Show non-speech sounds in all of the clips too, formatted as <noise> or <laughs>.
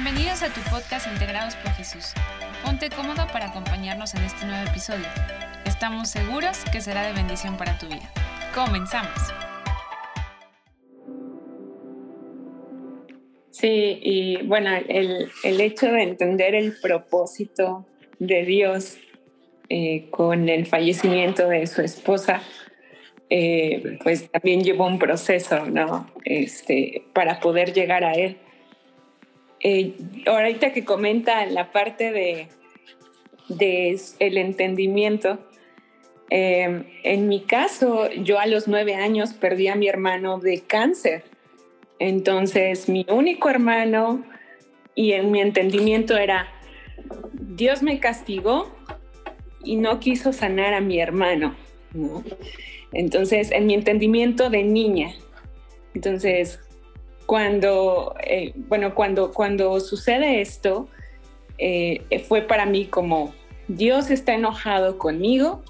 Bienvenidos a tu podcast Integrados por Jesús. Ponte cómodo para acompañarnos en este nuevo episodio. Estamos seguros que será de bendición para tu vida. Comenzamos. Sí, y bueno, el, hecho de entender el propósito de Dios eh, con el fallecimiento de su esposa, eh, pues también llevó un proceso, ¿no? Este, para poder llegar a Él. Eh, ahorita que comenta la parte de, el entendimiento, eh, en mi caso, yo a los nueve años perdí a mi hermano de cáncer. Entonces, mi único hermano y en mi entendimiento era, Dios me castigó y no quiso sanar a mi hermano. Entonces, en mi entendimiento de niña. Entonces, cuando, eh, bueno, cuando, cuando sucede esto, eh, fue para mí como, Dios está enojado conmigo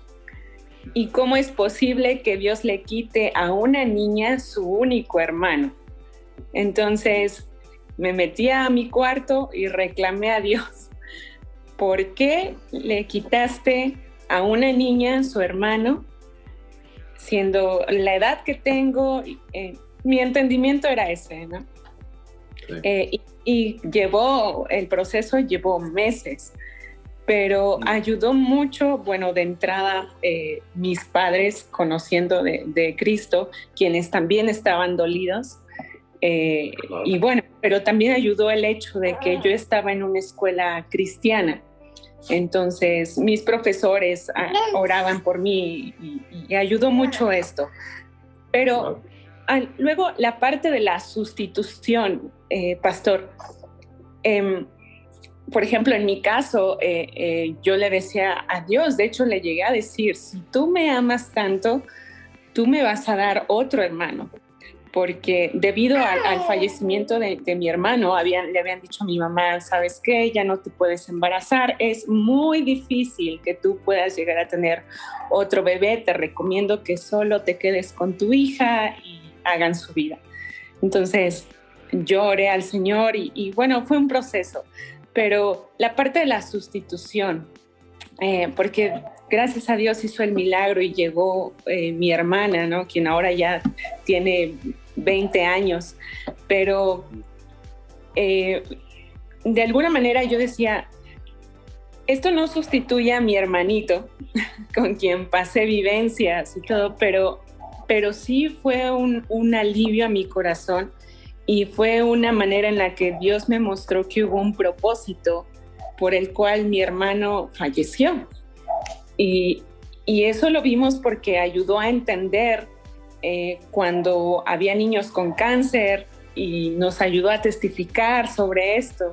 y cómo es posible que Dios le quite a una niña su único hermano. Entonces me metí a mi cuarto y reclamé a Dios, ¿por qué le quitaste a una niña su hermano? Siendo la edad que tengo, eh, mi entendimiento era ese, ¿no? Eh, y, llevó, el proceso llevó meses, pero mm. ayudó mucho, bueno, de entrada, eh, mis padres conociendo de, Cristo, quienes también estaban dolidos. Eh, y bueno, pero también ayudó el hecho de que yo estaba en una escuela cristiana. Entonces, mis profesores ah, oraban por mí y, ayudó mucho esto. Pero luego la parte de la sustitución, eh, pastor. Em, por ejemplo, en mi caso, eh, eh, yo le decía a Dios, de hecho le llegué a decir, si tú me amas tanto, tú me vas a dar otro hermano, porque debido al, fallecimiento de, mi hermano, le habían dicho a mi mamá, sabes qué, ya no te puedes embarazar, es muy difícil que tú puedas llegar a tener otro bebé, te recomiendo que solo te quedes con tu hija hagan su vida. Entonces, lloré al Señor y, bueno, fue un proceso, pero la parte de la sustitución, eh, porque gracias a Dios hizo el milagro y llegó eh, mi hermana, ¿no? Quien ahora ya tiene 20 años, pero eh, de alguna manera yo decía, esto no sustituye a mi hermanito, <laughs> con quien pasé vivencias y todo, pero pero sí fue un, alivio a mi corazón y fue una manera en la que Dios me mostró que hubo un propósito por el cual mi hermano falleció. Y, eso lo vimos porque ayudó a entender eh, cuando había niños con cáncer y nos ayudó a testificar sobre esto.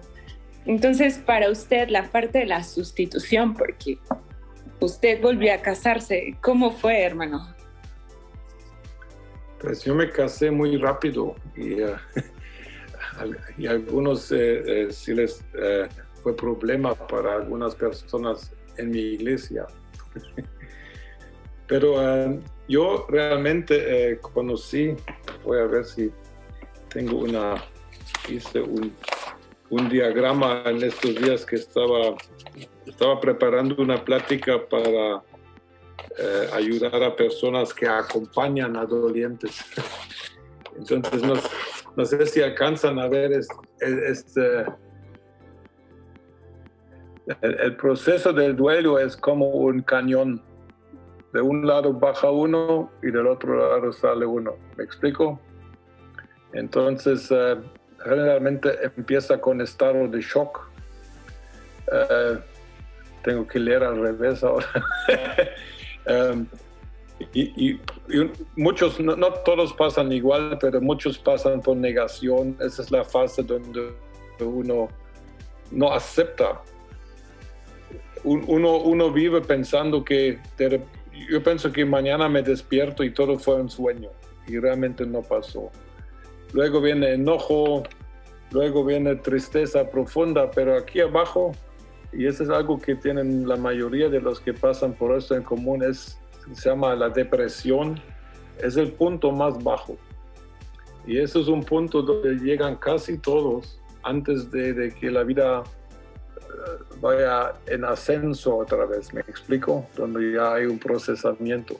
Entonces, para usted, la parte de la sustitución, porque usted volvió a casarse, ¿cómo fue, hermano? Pues yo me casé muy rápido y, <laughs> uh, y algunos eh, eh, sí les eh, fue problema para algunas personas en mi iglesia. <laughs> Pero yo realmente conocí, voy a ver si tengo una, hice un, un diagrama en estos días que estaba, estaba preparando una plática para eh, ayudar a personas que acompañan a dolientes. Entonces, no, sé si alcanzan a ver este, el, proceso del duelo es como un cañón. De un lado baja uno y del otro lado sale uno. ¿Me explico? Entonces, eh, generalmente empieza con estado de shock. Eh, tengo que leer al revés ahora. <laughs> Em, y, muchos, no, todos pasan igual, pero muchos pasan por negación. Esa es la fase donde uno no acepta. Uno, uno vive pensando que, yo pienso que mañana me despierto y todo fue un sueño y realmente no pasó. Luego viene enojo, luego viene tristeza profunda, pero aquí abajo y eso es algo que tienen la mayoría de los que pasan por esto en común, es, se llama la depresión, es el punto más bajo. Y eso es un punto donde llegan casi todos antes de, que la vida eh, vaya en ascenso otra vez, ¿me explico? Donde ya hay un procesamiento.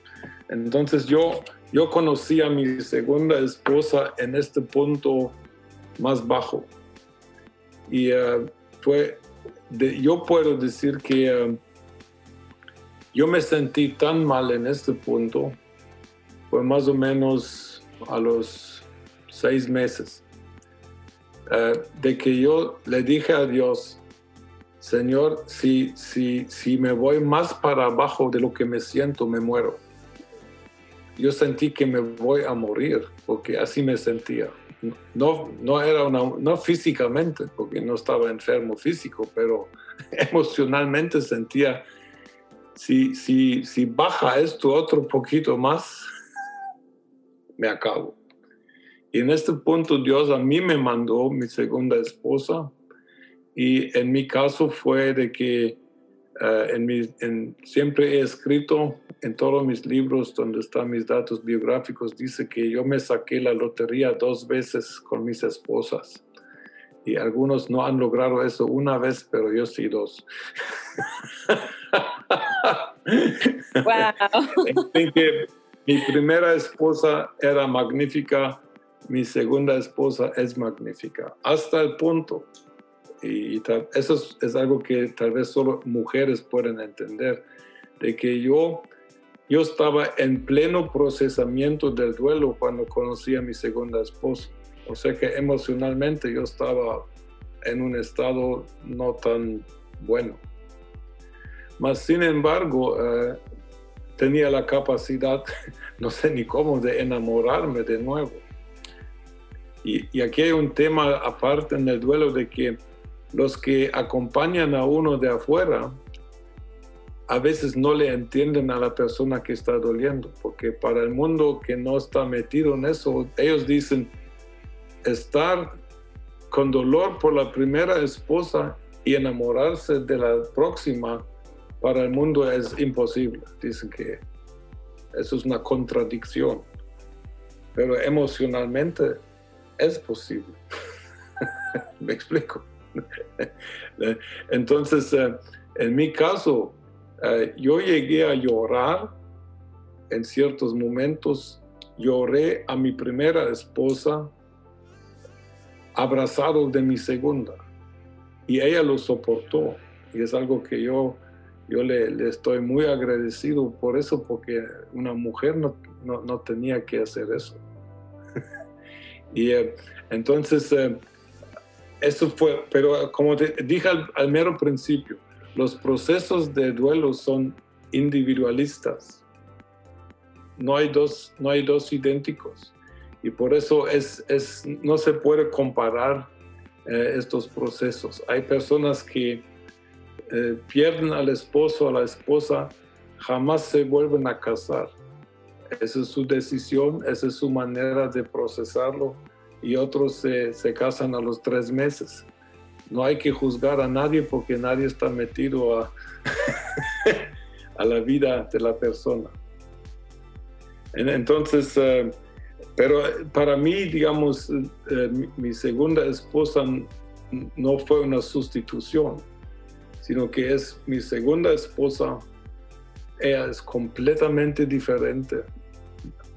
Entonces yo, yo conocí a mi segunda esposa en este punto más bajo. Y eh, fue, yo puedo decir que eh, yo me sentí tan mal en este punto, fue más o menos a los seis meses, eh, de que yo le dije a Dios, Señor, si, si, si me voy más para abajo de lo que me siento, me muero. Yo sentí que me voy a morir, porque así me sentía. No, no era una, no físicamente, porque no estaba enfermo físico, pero <laughs> emocionalmente sentía, si, si, si baja esto otro poquito más, <laughs> me acabo. Y en este punto Dios a mí me mandó mi segunda esposa y en mi caso fue de que eh, en mi, en, siempre he escrito en todos mis libros donde están mis datos biográficos, dice que yo me saqué la lotería dos veces con mis esposas. Y algunos no han logrado eso una vez, pero yo sí dos. Wow. que mi primera esposa era magnífica, mi segunda esposa es magnífica, hasta el punto, y, eso es, algo que tal vez solo mujeres pueden entender, de que yo, yo estaba en pleno procesamiento del duelo cuando conocí a mi segunda esposa. O sea que emocionalmente yo estaba en un estado no tan bueno. Mas, sin embargo, eh, tenía la capacidad, <laughs> no sé ni cómo, de enamorarme de nuevo. Y, y, aquí hay un tema aparte en el duelo de que los que acompañan a uno de afuera a veces no le entienden a la persona que está doliendo, porque para el mundo que no está metido en eso, ellos dicen, estar con dolor por la primera esposa y enamorarse de la próxima para el mundo es imposible. Dicen que eso es una contradicción, pero emocionalmente es posible. <laughs> Me explico. <laughs> Entonces, eh, en mi caso, eh, yo llegué a llorar en ciertos momentos. Lloré a mi primera esposa abrazado de mi segunda y ella lo soportó y es algo que yo yo le, estoy muy agradecido por eso, porque una mujer no, no, tenía que hacer eso. <laughs> y eh, entonces, eh, eso fue, pero como dije al, mero principio, los procesos de duelo son individualistas. No hay dos, no hay dos idénticos. Y por eso es, es no se puede comparar eh, estos procesos. Hay personas que eh, pierden al esposo o a la esposa, jamás se vuelven a casar. Esa es su decisión, esa es su manera de procesarlo y otros se, se casan a los tres meses. No hay que juzgar a nadie porque nadie está metido a, <laughs> la vida de la persona. Entonces, eh, pero para mí, digamos, eh, mi segunda esposa no fue una sustitución sino que es mi segunda esposa. Ella es completamente diferente.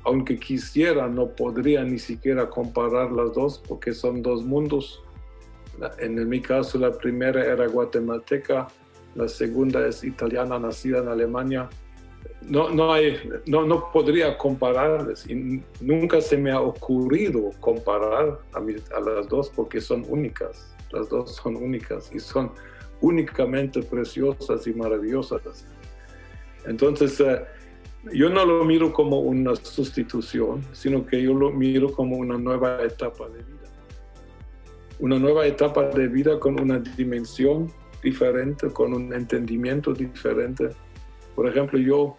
Aunque quisiera, no podría ni siquiera comparar las dos porque son dos mundos. En mi caso, la primera era guatemalteca, la segunda es italiana, nacida en Alemania. No, no, hay, no, no podría compararles y nunca se me ha ocurrido comparar a, a las dos porque son únicas. Las dos son únicas y son únicamente preciosas y maravillosas. Entonces, eh, yo no lo miro como una sustitución, sino que yo lo miro como una nueva etapa de vida. Una nueva etapa de vida con una dimensión diferente, con un entendimiento diferente. Por ejemplo, yo,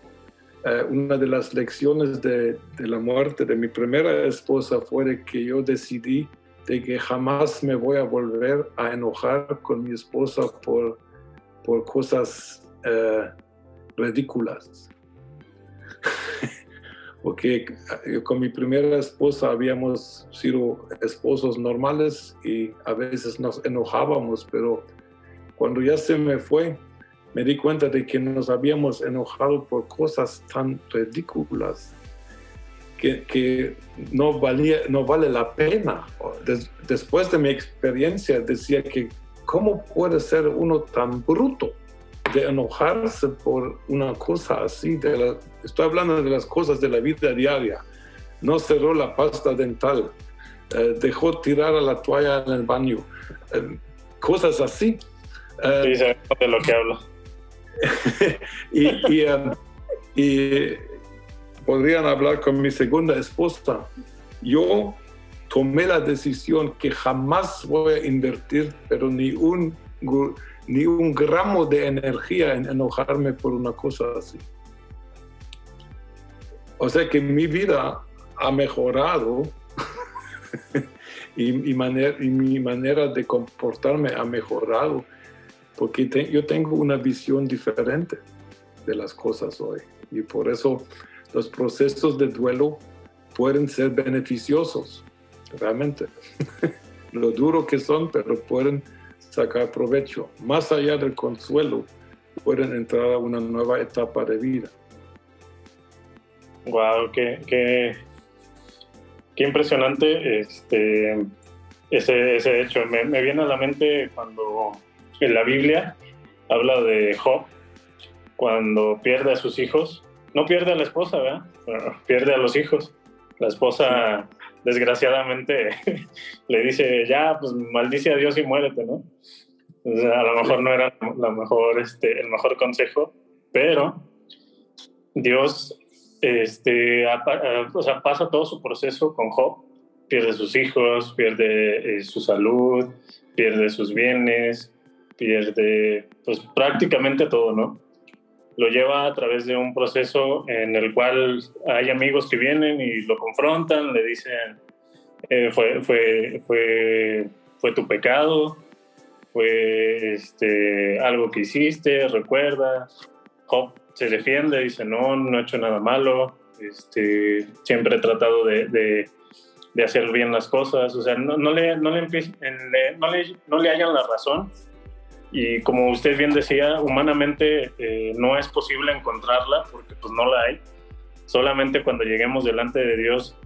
eh, una de las lecciones de, de la muerte de mi primera esposa fue que yo decidí de que jamás me voy a volver a enojar con mi esposa por, por cosas eh, ridículas. Porque eh, con mi primera esposa habíamos sido esposos normales y a veces nos enojábamos, pero cuando ya se me fue, me di cuenta de que nos habíamos enojado por cosas tan ridículas que, que no, valía, no vale la pena. después de mi experiencia decía que, ¿cómo puede ser uno tan bruto? De enojarse por una cosa así. De estoy hablando de las cosas de la vida diaria. No cerró la pasta dental, eh, dejó tirar a la toalla en el baño, eh, cosas así. Eh, sí, de lo que hablo. <laughs> y, y podrían hablar con mi segunda esposa. Yo tomé la decisión que jamás voy a invertir, pero ni un ni un gramo de energía en enojarme por una cosa así. O sea que mi vida ha mejorado <laughs> y, mi manera de comportarme ha mejorado porque yo tengo una visión diferente de las cosas hoy. Y por eso los procesos de duelo pueden ser beneficiosos, realmente. <laughs> Lo duro que son, pero pueden sacar provecho. Más allá del consuelo, pueden entrar a una nueva etapa de vida. Wow, qué, qué, qué impresionante este, ese, ese hecho. Me, viene a la mente cuando en la Biblia habla de Job, cuando pierde a sus hijos. No pierde a la esposa, ¿verdad? pierde a los hijos. La esposa desgraciadamente <laughs> le dice, ya, pues maldice a Dios y muérete, ¿no? a lo mejor no era la mejor, este, el mejor consejo, pero Dios este, o sea, pasa todo su proceso con Job, pierde sus hijos, pierde eh, su salud, pierde sus bienes, pierde pues prácticamente todo, ¿no? Lo lleva a través de un proceso en el cual hay amigos que vienen y lo confrontan, le dicen, eh, fue, fue, fue, fue tu pecado, fue este, algo que hiciste, recuerda. Job se defiende, dice, no, no he hecho nada malo, este, siempre he tratado de, de, de hacer bien las cosas, o sea, no, no le, no, le, no, le, no le hayan la razón y como usted bien decía, humanamente eh, no es posible encontrarla porque pues no la hay. Solamente cuando lleguemos delante de Dios,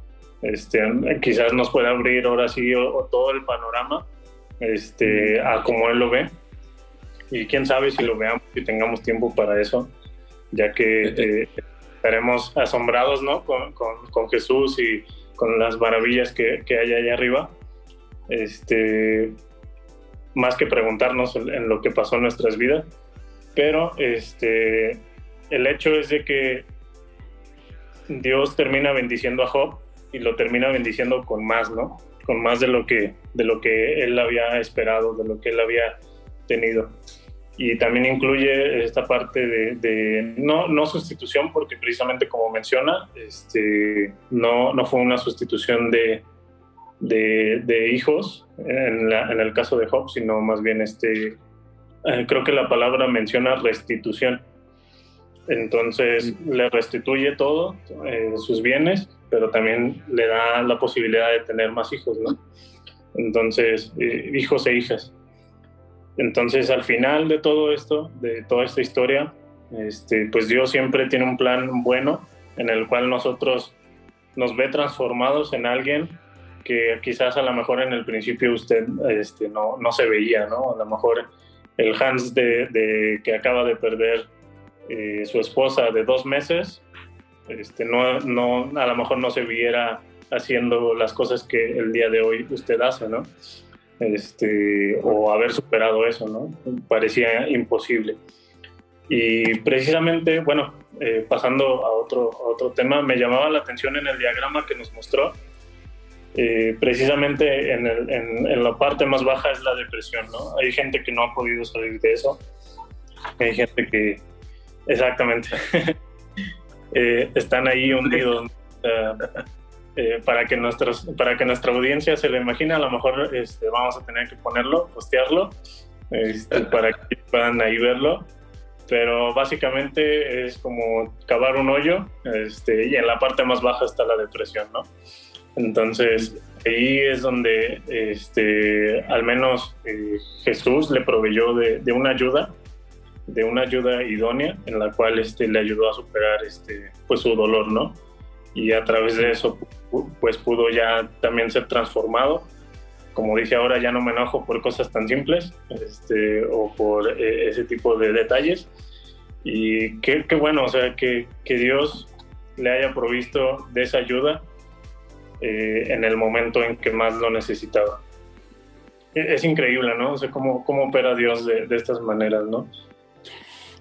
este, quizás nos pueda abrir ahora sí todo el panorama este, a como Él lo ve. Y quién sabe si lo veamos y tengamos tiempo para eso, ya que eh, estaremos asombrados ¿no? Con, con, con, Jesús y con las maravillas que, que hay allá arriba. Este, más que preguntarnos en, lo que pasó en nuestras vidas. Pero este, el hecho es de que Dios termina bendiciendo a Job y lo termina bendiciendo con más, ¿no? Con más de lo que, de lo que él había esperado, de lo que él había tenido. Y también incluye esta parte de, no, no, sustitución, porque precisamente como menciona, este, no, no fue una sustitución de, de, hijos, en, el caso de Job, sino más bien este, eh, creo que la palabra menciona restitución. Entonces le restituye todo, eh, sus bienes, pero también le da la posibilidad de tener más hijos, ¿no? Entonces, eh, hijos e hijas. Entonces, al final de todo esto, de toda esta historia, este, pues Dios siempre tiene un plan bueno en el cual nosotros nos ve transformados en alguien que quizás a lo mejor en el principio usted este, no, no se veía, ¿no? A lo mejor el Hans de, que acaba de perder eh, su esposa de dos meses, este, no, no, a lo mejor no se viera haciendo las cosas que el día de hoy usted hace, ¿no? Este, o haber superado eso, ¿no? Parecía imposible. Y precisamente, bueno, eh, pasando a otro, a otro tema, me llamaba la atención en el diagrama que nos mostró, eh, precisamente en, la parte más baja es la depresión, ¿no? Hay gente que no ha podido salir de eso. Hay gente que, exactamente, <laughs> eh, están ahí hundidos. Eh, para, que nuestros, para que nuestra audiencia se lo imagine, a lo mejor este, vamos a tener que ponerlo, postearlo, este, <laughs> para que puedan ahí verlo. pero básicamente es como cavar un hoyo este, y en la parte más baja está la depresión, ¿no? Entonces, ahí es donde este, al menos eh, Jesús le proveyó de, una ayuda, de una ayuda idónea en la cual este, le ayudó a superar este, pues, su dolor, ¿no? Y a través de eso, pues pudo ya también ser transformado. Como dije ahora, ya no me enojo por cosas tan simples este, o por eh, ese tipo de detalles. Y qué, bueno, o sea, que Dios le haya provisto de esa ayuda eh, en el momento en que más lo necesitaba. E, es, increíble, ¿no? O sea, cómo, cómo opera Dios de, de estas maneras, ¿no?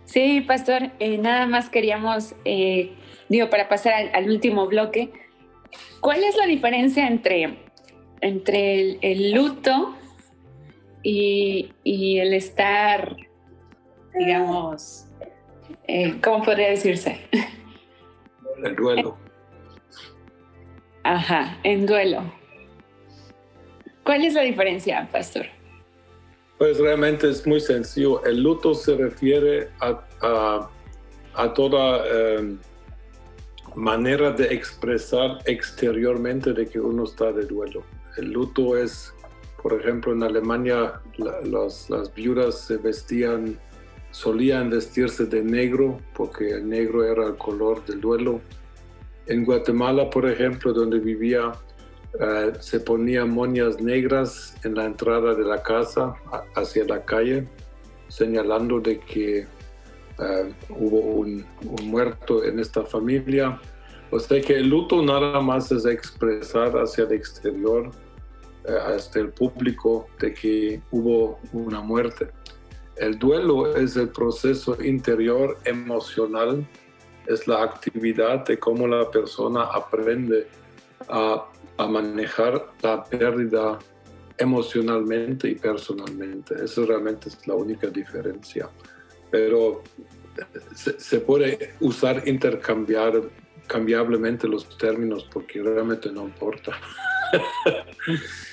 Sí, pastor, eh, nada más queríamos, eh, digo, para pasar al, al, último bloque, ¿cuál es la diferencia entre, entre el, el luto y, y, el estar, digamos, eh, ¿cómo podría decirse? El duelo. Ajá, en duelo. ¿Cuál es la diferencia, pastor? Pues realmente es muy sencillo. El luto se refiere a, a, toda eh, manera de expresar exteriormente de que uno está de duelo. El luto es, por ejemplo, en Alemania la, los, las viudas se vestían, solían vestirse de negro porque el negro era el color del duelo en Guatemala, por ejemplo, donde vivía, uh, se ponían moñas negras en la entrada de la casa hacia la calle, señalando de que uh, hubo un, un, muerto en esta familia. O sea que el luto nada más es expresar hacia el exterior, uh, hasta el público, de que hubo una muerte. El duelo es el proceso interior emocional es la actividad de cómo la persona aprende a, a manejar la pérdida emocionalmente y personalmente. Eso realmente es la única diferencia. Pero se, se puede usar intercambiar cambiablemente los términos porque realmente no importa. <laughs>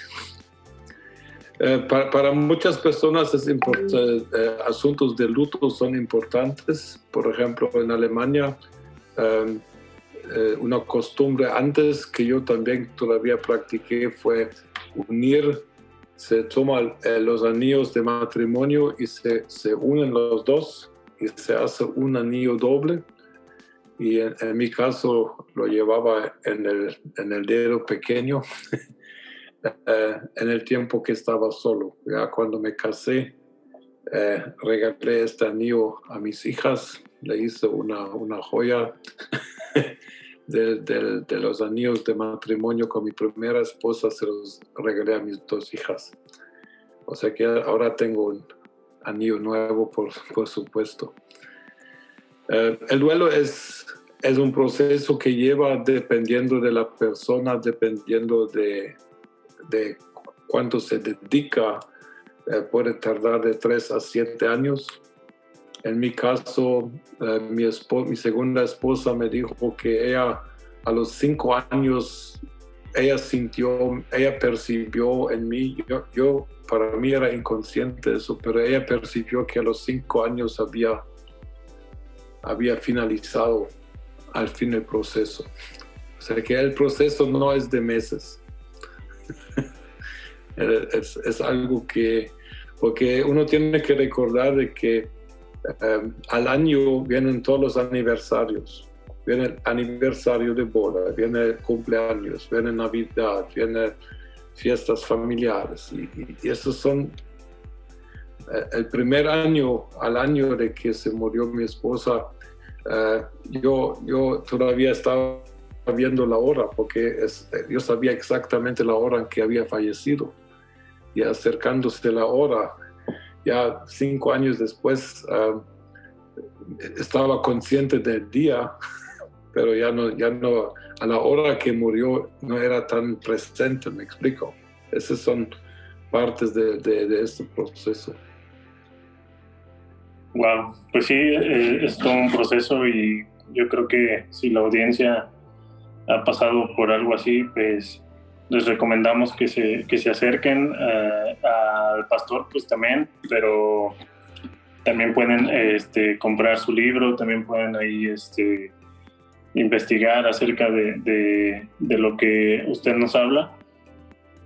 Eh, para, para, muchas personas es eh, asuntos de luto son importantes. Por ejemplo, en Alemania, eh, una costumbre antes que yo también todavía practiqué fue unir, se toman los anillos de matrimonio y se, se, unen los dos y se hace un anillo doble. Y en, en mi caso lo llevaba en el, en el dedo pequeño. <laughs> eh, en el tiempo que estaba solo. Ya cuando me casé, eh, regalé este anillo a mis hijas, le hice una, una joya <laughs> de, de, de, los anillos de matrimonio con mi primera esposa, se los regalé a mis dos hijas. O sea que ahora tengo un anillo nuevo, por, por supuesto. Eh, el duelo es, es un proceso que lleva dependiendo de la persona, dependiendo de, de cuánto se dedica eh, puede tardar de 3 a 7 años. En mi caso, eh, mi, mi, segunda esposa me dijo que ella a los 5 años, ella sintió, ella percibió en mí, yo, yo, para mí era inconsciente eso, pero ella percibió que a los 5 años había, había finalizado al fin el proceso. O sea que el proceso no es de meses, <laughs> es, es, algo que, porque uno tiene que recordar de que um, al año vienen todos los aniversarios. Viene el aniversario de boda, viene el cumpleaños, viene Navidad, viene fiestas familiares. Y, y, esos son uh, el primer año, al año de que se murió mi esposa, uh, yo, yo todavía estaba viendo la hora porque es, yo sabía exactamente la hora en que había fallecido y acercándose la hora, ya cinco años después uh, estaba consciente del día, <laughs> pero ya no, ya no, a la hora que murió no era tan presente, me explico. Esas son partes de, de, de este proceso. Wow, pues sí, eh, es todo un proceso y yo creo que si la audiencia ha pasado por algo así, pues les recomendamos que se, que se acerquen uh, al pastor, pues también, pero también pueden este, comprar su libro, también pueden ahí este, investigar acerca de, de, lo que usted nos habla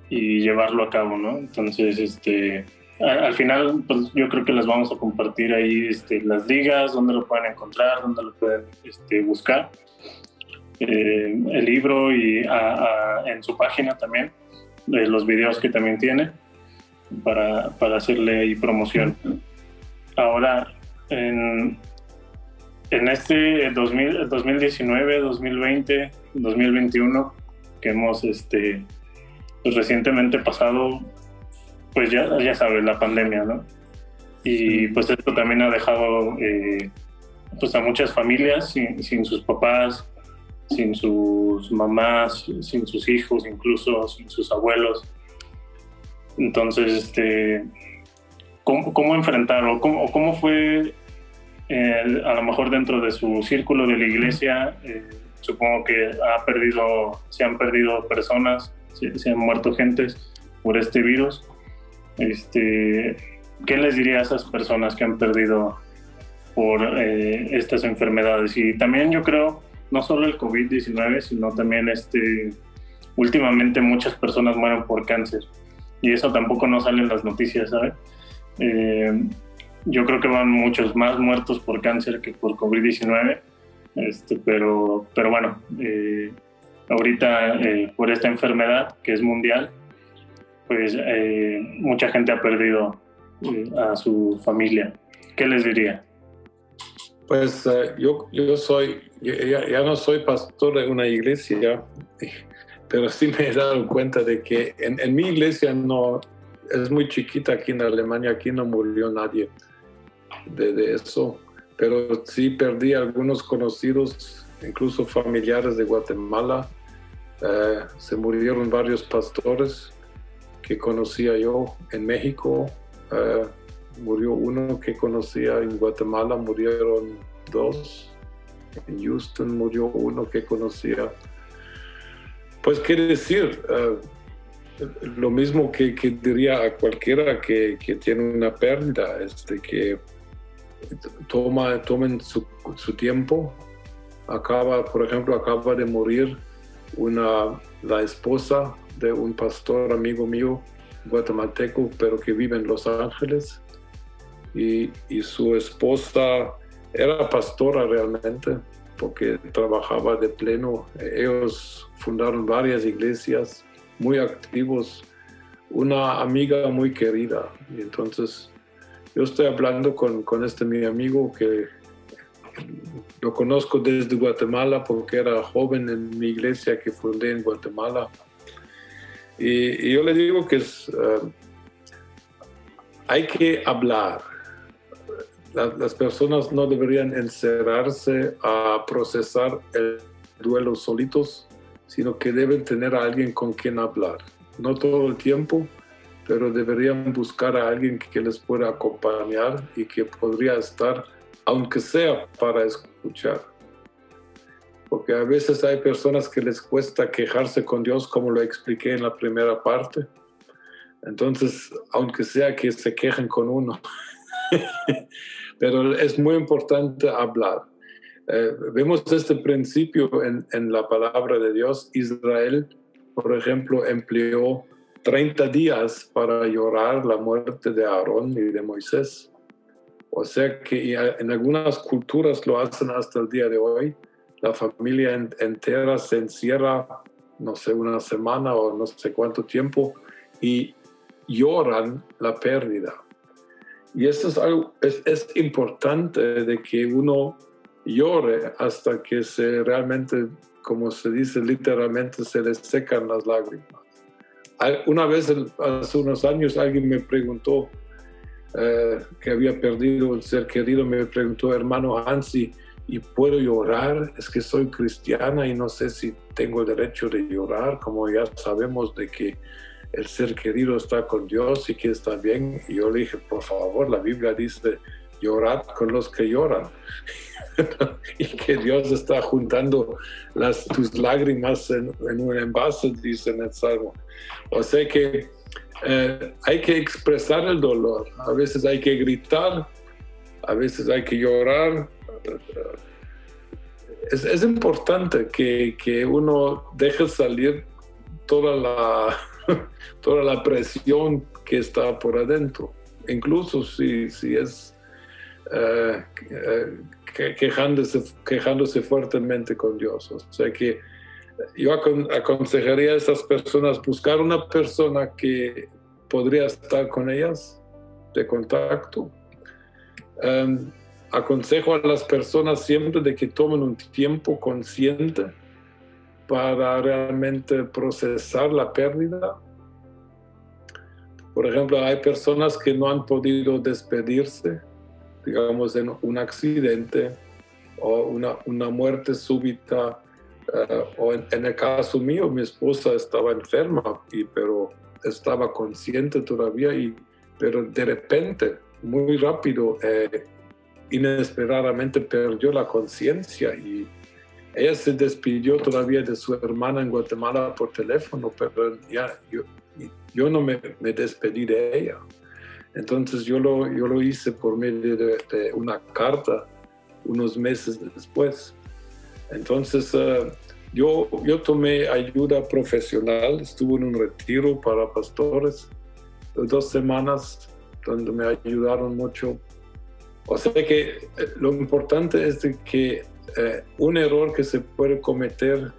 y llevarlo a cabo, ¿no? Entonces, este, al, final, pues yo creo que les vamos a compartir ahí este, las ligas, dónde lo pueden encontrar, dónde lo pueden este, buscar. Eh, el libro y en su página también, de los videos que también tiene para, para hacerle ahí promoción. Ahora, en, en este 2019, 2020, 2021 que hemos este, pues, recientemente pasado, pues ya, ya sabes, la pandemia, ¿no? Y pues esto también ha dejado eh, pues a muchas familias sin, sin, sus papás, sin sus mamás, sin sus hijos, incluso sin sus abuelos. Entonces, este, ¿cómo, cómo enfrentar cómo, cómo fue a lo mejor dentro de su círculo de la iglesia? Eh, supongo que ha perdido, se han perdido personas, se, han muerto gentes por este virus. Este, ¿Qué les diría a esas personas que han perdido por eh, estas enfermedades? Y también yo creo, no solo el COVID-19, sino también este, últimamente muchas personas mueren por cáncer. Y eso tampoco no sale en las noticias, ¿sabes? Eh, yo creo que van muchos más muertos por cáncer que por COVID-19, este, pero, pero bueno, eh, ahorita eh, por esta enfermedad que es mundial, pues mucha gente ha perdido a su familia. ¿Qué les diría? Pues yo, yo soy, ya, ya, no soy pastor de una iglesia, <laughs> pero sí me he dado cuenta de que en, en mi iglesia no, es muy chiquita aquí en Alemania, aquí no murió nadie de, eso, pero sí perdí algunos conocidos, incluso familiares de Guatemala. Eh, se murieron varios pastores que conocía yo en México. Eh, murió uno que conocía en Guatemala, murieron dos. En Houston murió uno que conocía. Pues qué decir, eh, lo mismo que, diría a cualquiera que, que, tiene una pérdida, este, que toma, tomen su, su, tiempo. Acaba, por ejemplo, acaba de morir una, la esposa de un pastor amigo mío, guatemalteco, pero que vive en Los Ángeles. Y su esposa era pastora realmente, porque trabajaba de pleno. Ellos fundaron varias iglesias muy activos, una amiga muy querida. Y entonces yo estoy hablando con, con este mi amigo que lo conozco desde Guatemala porque era joven en mi iglesia que fundé en Guatemala. Y, yo le digo que es, eh, hay que hablar. Las personas no deberían encerrarse a procesar el duelo solitos, sino que deben tener a alguien con quien hablar. No todo el tiempo, pero deberían buscar a alguien que les pueda acompañar y que podría estar, aunque sea para escuchar. Porque a veces hay personas que les cuesta quejarse con Dios, como lo expliqué en la primera parte. Entonces, aunque sea que se quejen con uno, <laughs> pero es muy importante hablar. Eh, vemos este principio en, en la palabra de Dios. Israel, por ejemplo, empleó 30 días para llorar la muerte de Aarón y de Moisés. O sea que en algunas culturas lo hacen hasta el día de hoy. La familia entera se encierra, no sé, una semana o no sé cuánto tiempo y lloran la pérdida. Y eso es algo, es, es importante de que uno llore hasta que se realmente, como se dice literalmente, se le secan las lágrimas. Una vez, hace unos años, alguien me preguntó eh, que había perdido un ser querido, me preguntó, hermano Hansi, ¿y puedo llorar? Es que soy cristiana y no sé si tengo derecho de llorar, como ya sabemos de que el ser querido está con Dios y que está bien. Y yo le dije, por favor, la Biblia dice, llorad con los que lloran. <laughs> y que Dios está juntando las, tus lágrimas en, un envase, dice en el Salmo. O sea que eh, hay que expresar el dolor, a veces hay que gritar a veces hay que llorar. Es, es importante que, que, uno deje salir toda la, <laughs> toda la presión que está por adentro, incluso si, si es eh, eh, quejándose, quejándose fuertemente con Dios. O sea que yo aconsejaría a esas personas buscar una persona que podría estar con ellas de contacto. Um, aconsejo a las personas siempre de que tomen un tiempo consciente para realmente procesar la pérdida. Por ejemplo, hay personas que no han podido despedirse, digamos, en un accidente o una, una muerte súbita eh, o en, el caso mío, mi esposa estaba enferma, y, pero estaba consciente todavía, y, pero de repente, muy rápido, eh, inesperadamente perdió la conciencia y ella se despidió todavía de su hermana en Guatemala por teléfono, pero ya yo, yo no me, me, despedí de ella. Entonces yo lo, yo lo hice por medio de, de una carta unos meses después. Entonces, uh, yo, yo tomé ayuda profesional, estuve en un retiro para pastores dos semanas donde me ayudaron mucho. O sea que eh, lo importante es de que eh, un error que se puede cometer,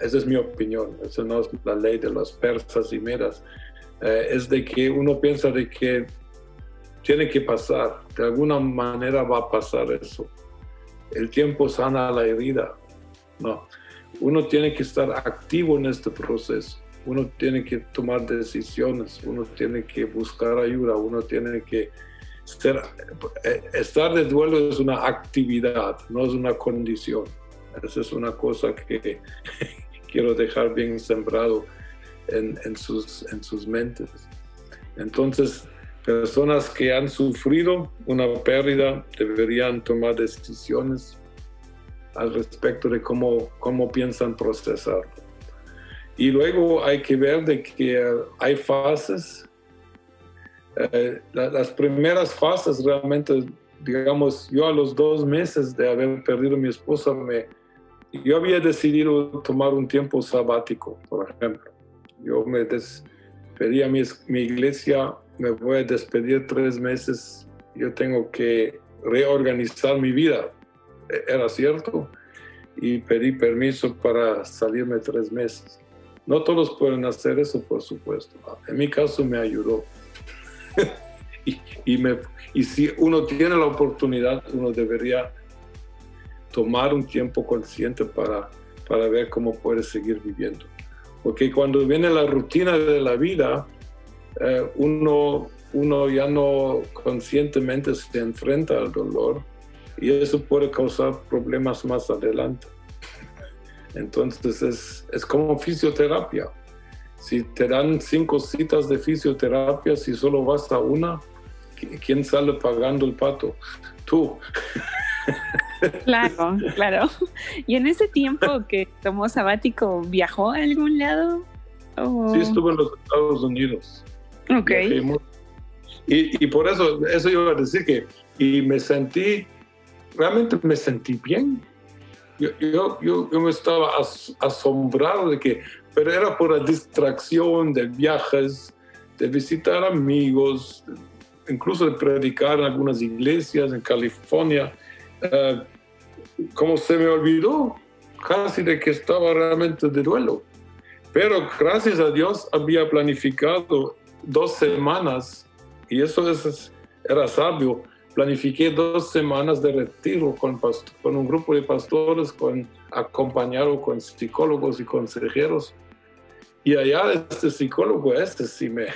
esa es mi opinión, esa no es la ley de los persas y medas, eh, es de que uno piensa de que tiene que pasar, de alguna manera va a pasar eso. El tiempo sana la herida, no. Uno tiene que estar activo en este proceso. Uno tiene que tomar decisiones, uno tiene que buscar ayuda, uno tiene que ser, eh, estar de duelo es una actividad, no es una condición. Esa es una cosa que <laughs> quiero dejar bien sembrado en, en, sus, en sus mentes. Entonces, personas que han sufrido una pérdida deberían tomar decisiones al respecto de cómo, cómo piensan procesarlo. Y luego hay que ver de que hay fases. Eh, las primeras fases realmente, digamos, yo a los dos meses de haber perdido a mi esposa, me, yo había decidido tomar un tiempo sabático, por ejemplo. Yo me despedí a mi, mi iglesia, me voy a despedir tres meses, yo tengo que reorganizar mi vida era cierto y pedí permiso para salirme tres meses. No todos pueden hacer eso, por supuesto. En mi caso me ayudó. <laughs> y, me, y si uno tiene la oportunidad, uno debería tomar un tiempo consciente para, para ver cómo puede seguir viviendo. Porque cuando viene la rutina de la vida, eh, uno, uno ya no conscientemente se enfrenta al dolor, y eso puede causar problemas más adelante. Entonces es, es como fisioterapia. Si te dan cinco citas de fisioterapia, si solo vas a una, ¿quién sale pagando el pato? Tú. Claro, claro. ¿Y en ese tiempo que tomó sabático, viajó a algún lado? Sí, estuve en los Estados Unidos. Ok. Y, y, por eso, eso iba a decir que, y me sentí realmente me sentí bien. Yo, yo, yo, me estaba asombrado de que, pero era por la distracción de viajes, de visitar amigos, incluso de predicar en algunas iglesias en California. Uh, como se me olvidó casi de que estaba realmente de duelo. Pero gracias a Dios había planificado dos semanas y eso es, era sabio planifiqué dos semanas de retiro con, con un grupo de pastores, con, acompañado con psicólogos y consejeros. Y allá este psicólogo, este sí me,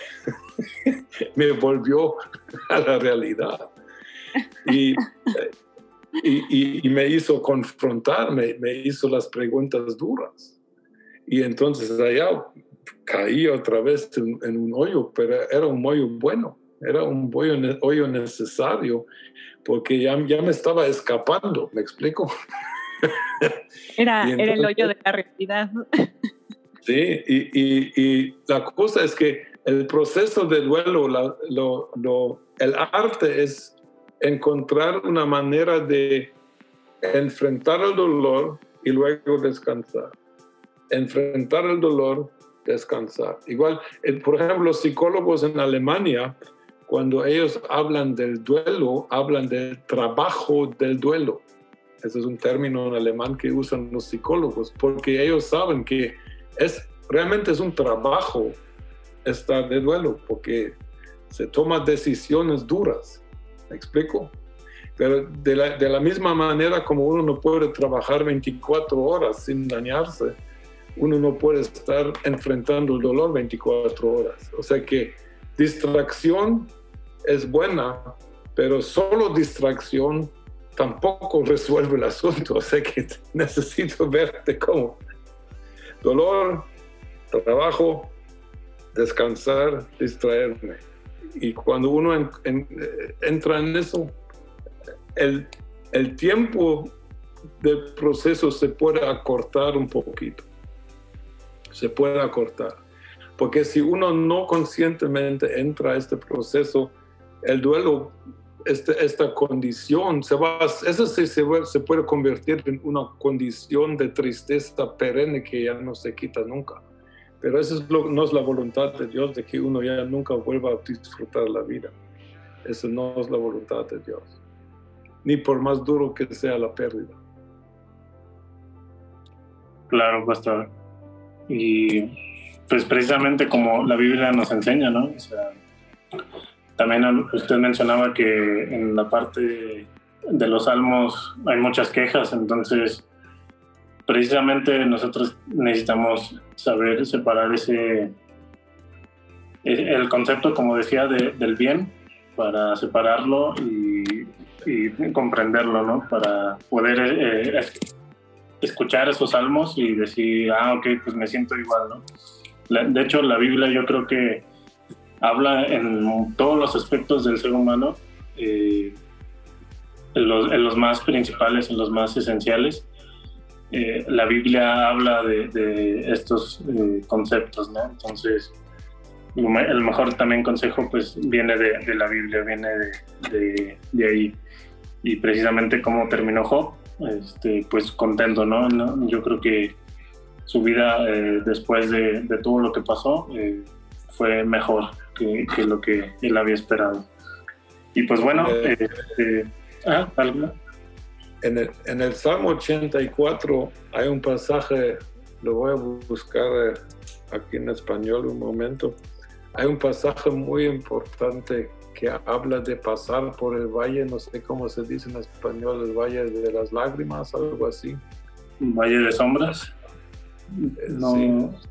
<laughs> me volvió a la realidad. Y, y, y, me hizo confrontarme, me hizo las preguntas duras. Y entonces allá caí otra vez en, en un hoyo, pero era un hoyo bueno era un hoyo, hoyo necesario porque ya, ya me estaba escapando, ¿me explico? Era, <laughs> era el hoyo de la realidad. <laughs> Sí, y, y, y, la cosa es que el proceso de duelo, la, lo, el arte es encontrar una manera de enfrentar el dolor y luego descansar. Enfrentar el dolor, descansar. Igual, por ejemplo, los psicólogos en Alemania, cuando ellos hablan del duelo, hablan del trabajo del duelo. Ese es un término en alemán que usan los psicólogos, porque ellos saben que es, realmente es un trabajo estar de duelo, porque se toman decisiones duras. ¿Me explico? Pero de la, de la, misma manera como uno no puede trabajar 24 horas sin dañarse, uno no puede estar enfrentando el dolor 24 horas. O sea que distracción es buena, pero solo distracción tampoco resuelve el asunto. O sea que <laughs> necesito verte como dolor, trabajo, descansar, distraerme. Y cuando uno entra en eso, el, el tiempo del proceso se puede acortar un poquito. Se puede acortar. Porque si uno no conscientemente entra a este proceso, el duelo, este, esta condición, se va, eso se, se, se puede convertir en una condición de tristeza perenne que ya no se quita nunca. Pero eso es no es la voluntad de Dios de que uno ya nunca vuelva a disfrutar la vida. Eso no es la voluntad de Dios. Ni por más duro que sea la pérdida. Claro, pastor. Y pues precisamente como la Biblia nos enseña, ¿no? O sea, también usted mencionaba que en la parte de los salmos hay muchas quejas, entonces precisamente nosotros necesitamos saber separar ese el concepto, como decía, del bien para separarlo y, comprenderlo, ¿no? Para poder eh, escuchar esos salmos y decir, ah, ok, pues me siento igual, ¿no? de hecho, la Biblia yo creo que habla en todos los aspectos del ser humano, eh, en, los, más principales, en los más esenciales. Eh, la Biblia habla de, estos eh, conceptos, ¿no? Entonces, el mejor también consejo pues viene de, la Biblia, viene de, ahí. Y precisamente como terminó Job, este, pues contento, ¿no? Yo creo que su vida después de, todo lo que pasó fue mejor que, lo que él había esperado. Y pues bueno, eh, este, ¿ah, En el, en el Salmo 84 hay un pasaje, lo voy a buscar eh, aquí en español un momento. Hay un pasaje muy importante que habla de pasar por el valle, no sé cómo se dice en español, el valle de las lágrimas, algo así. Valle de sombras. Eh, no. Sí.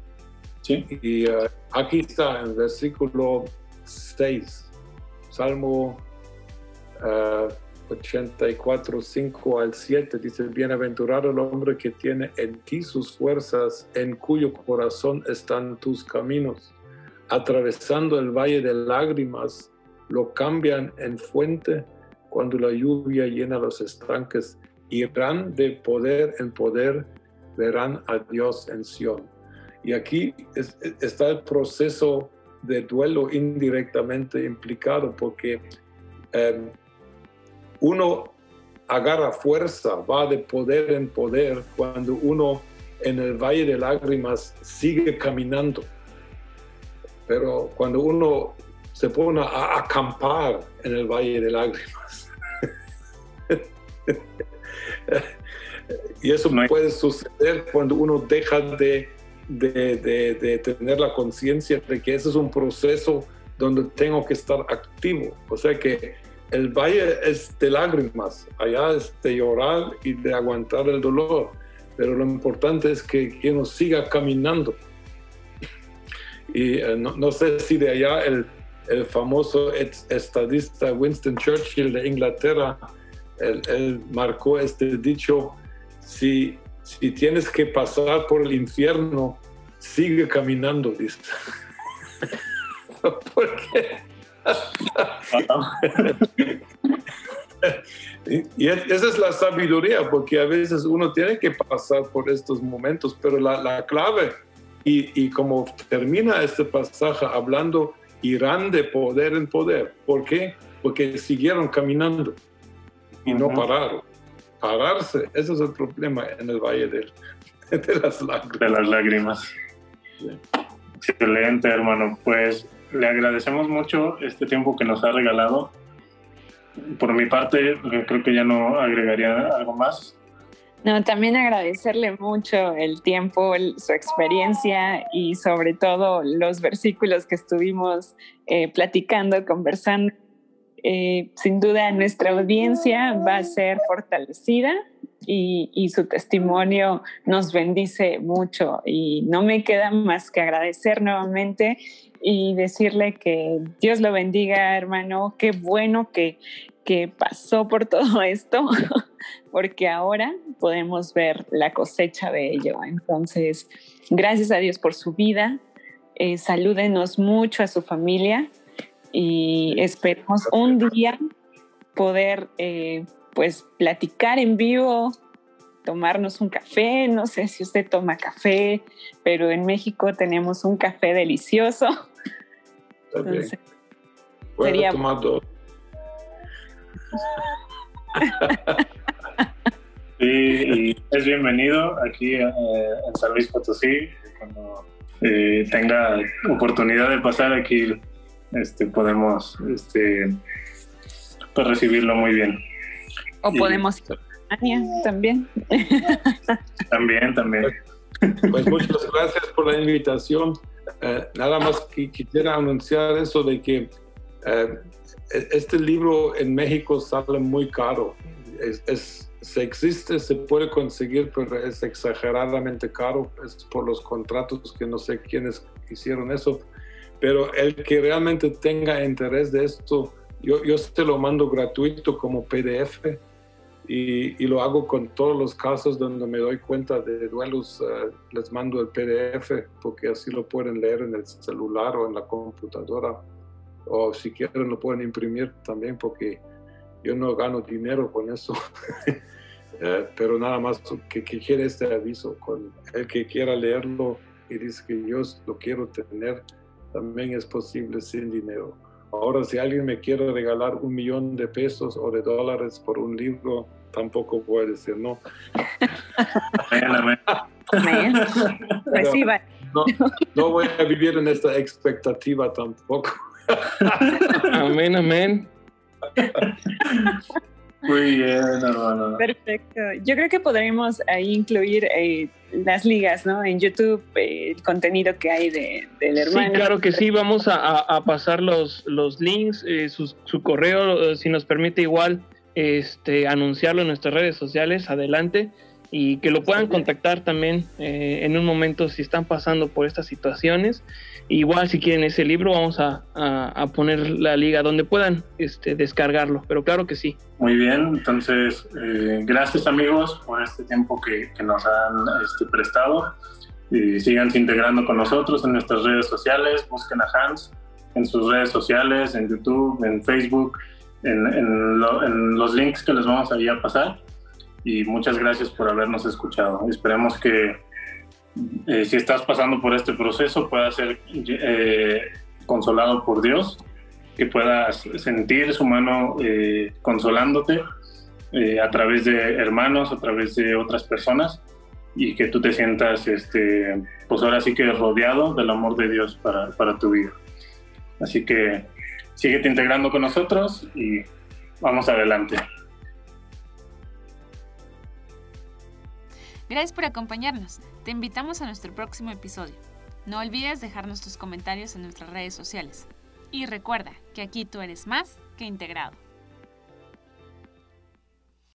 Y Aquí está en versículo 6, Salmo 84, 5 al 7, dice, bienaventurado el hombre que tiene en ti sus fuerzas, en cuyo corazón están tus caminos. Atravesando el valle de lágrimas, lo cambian en fuente cuando la lluvia llena los estanques. Irán de poder en poder, verán a Dios en Sión. Y aquí está el proceso de duelo indirectamente implicado porque em, uno agarra fuerza, va de poder en poder cuando uno en el valle de lágrimas sigue caminando. Pero cuando uno se pone a acampar en el valle de lágrimas, <laughs> y eso puede suceder cuando uno deja de de, tener la conciencia de que ese es un proceso donde tengo que estar activo. O sea que el valle es de lágrimas, allá es de llorar y de aguantar el dolor, pero lo importante es que, uno siga caminando. Y eh, no, sé si de allá el, el famoso estadista Winston Churchill de Inglaterra, él marcó este dicho, si si tienes que pasar por el infierno, sigue caminando, dice. <laughs> Porque... <laughs> y esa es la sabiduría, porque a veces uno tiene que pasar por estos momentos, pero la, clave, y, y, como termina este pasaje hablando, irán de poder en poder. ¿Por qué? porque siguieron caminando y no pararon. Pararse, ese es el problema en el Valle de, <laughs> de las Lágrimas. De las lágrimas. Excelente, hermano. Pues le agradecemos mucho este tiempo que nos ha regalado. Por mi parte, creo que ya no agregaría algo más. No, también agradecerle mucho el tiempo, su experiencia y sobre todo los versículos que estuvimos eh, platicando, conversando. Eh, sin duda nuestra audiencia va a ser fortalecida y, su testimonio nos bendice mucho y no me queda más que agradecer nuevamente y decirle que Dios lo bendiga hermano, qué bueno que, que pasó por todo <laughs> esto, porque ahora podemos ver la cosecha de ello. Entonces, gracias a Dios por su vida. Eh, salúdenos mucho a su familia y esperemos un día poder eh, pues platicar en vivo, tomarnos un café. No sé si usted toma café, pero en México tenemos un café delicioso. <laughs> Entonces, sería <laughs> Sí, y es bienvenido aquí eh, en San Luis Potosí. Cuando eh, tenga oportunidad de pasar aquí, este, podemos este, pues, recibirlo muy bien. O podemos ir a también. <laughs> También, también. Pues muchas gracias por la invitación. Eh, nada más que quisiera anunciar eso de que e-, este libro en México sale muy caro. Es, se existe, se puede conseguir, pero es exageradamente caro. Es por los contratos que no sé quiénes hicieron eso. Pero el que realmente tenga interés de esto, yo, yo te lo mando gratuito como PDF y, y, lo hago con todos los casos donde me doy cuenta de duelos. Eh, les mando el PDF porque así lo pueden leer en el celular o en la computadora o si quieren lo pueden imprimir también porque yo no gano dinero con eso. <laughs> Eh, pero nada más que, que, quiere este aviso, con el que quiera leerlo y dice que yo lo quiero tener, también es posible sin dinero. Ahora, si alguien me quiere regalar un millón de pesos o de dólares por un libro, tampoco puede decir no. no, no voy a vivir en esta expectativa tampoco. amén, amén. Muy bien, hermano. Perfecto. Yo creo que podremos ahí incluir eh, las ligas, ¿no? En YouTube, eh, el contenido que hay de, del hermano. Sí, claro que sí. Vamos a, pasar los, los links, eh, su, su, correo, si nos permite igual este, anunciarlo en nuestras redes sociales. Adelante y que lo puedan contactar también eh, en un momento si están pasando por estas situaciones. Igual si quieren ese libro vamos a, a, poner la liga donde puedan este, descargarlo, pero claro que sí. Muy bien, entonces eh, gracias amigos por este tiempo que, que nos han este, prestado y síganse integrando con nosotros en nuestras redes sociales, busquen a Hans en sus redes sociales, en YouTube, en Facebook, en, en, en los links que les vamos a ir a pasar y muchas gracias por habernos escuchado. Esperemos que eh, si estás pasando por este proceso puedas ser eh, consolado por Dios, que puedas sentir su mano eh, consolándote a través de hermanos, a través de otras personas y que tú te sientas, este, pues ahora sí que rodeado del amor de Dios para, para tu vida. Así que síguete integrando con nosotros y vamos adelante. Gracias por acompañarnos. Te invitamos a nuestro próximo episodio. No olvides dejarnos tus comentarios en nuestras redes sociales. Y recuerda que aquí tú eres más que integrado.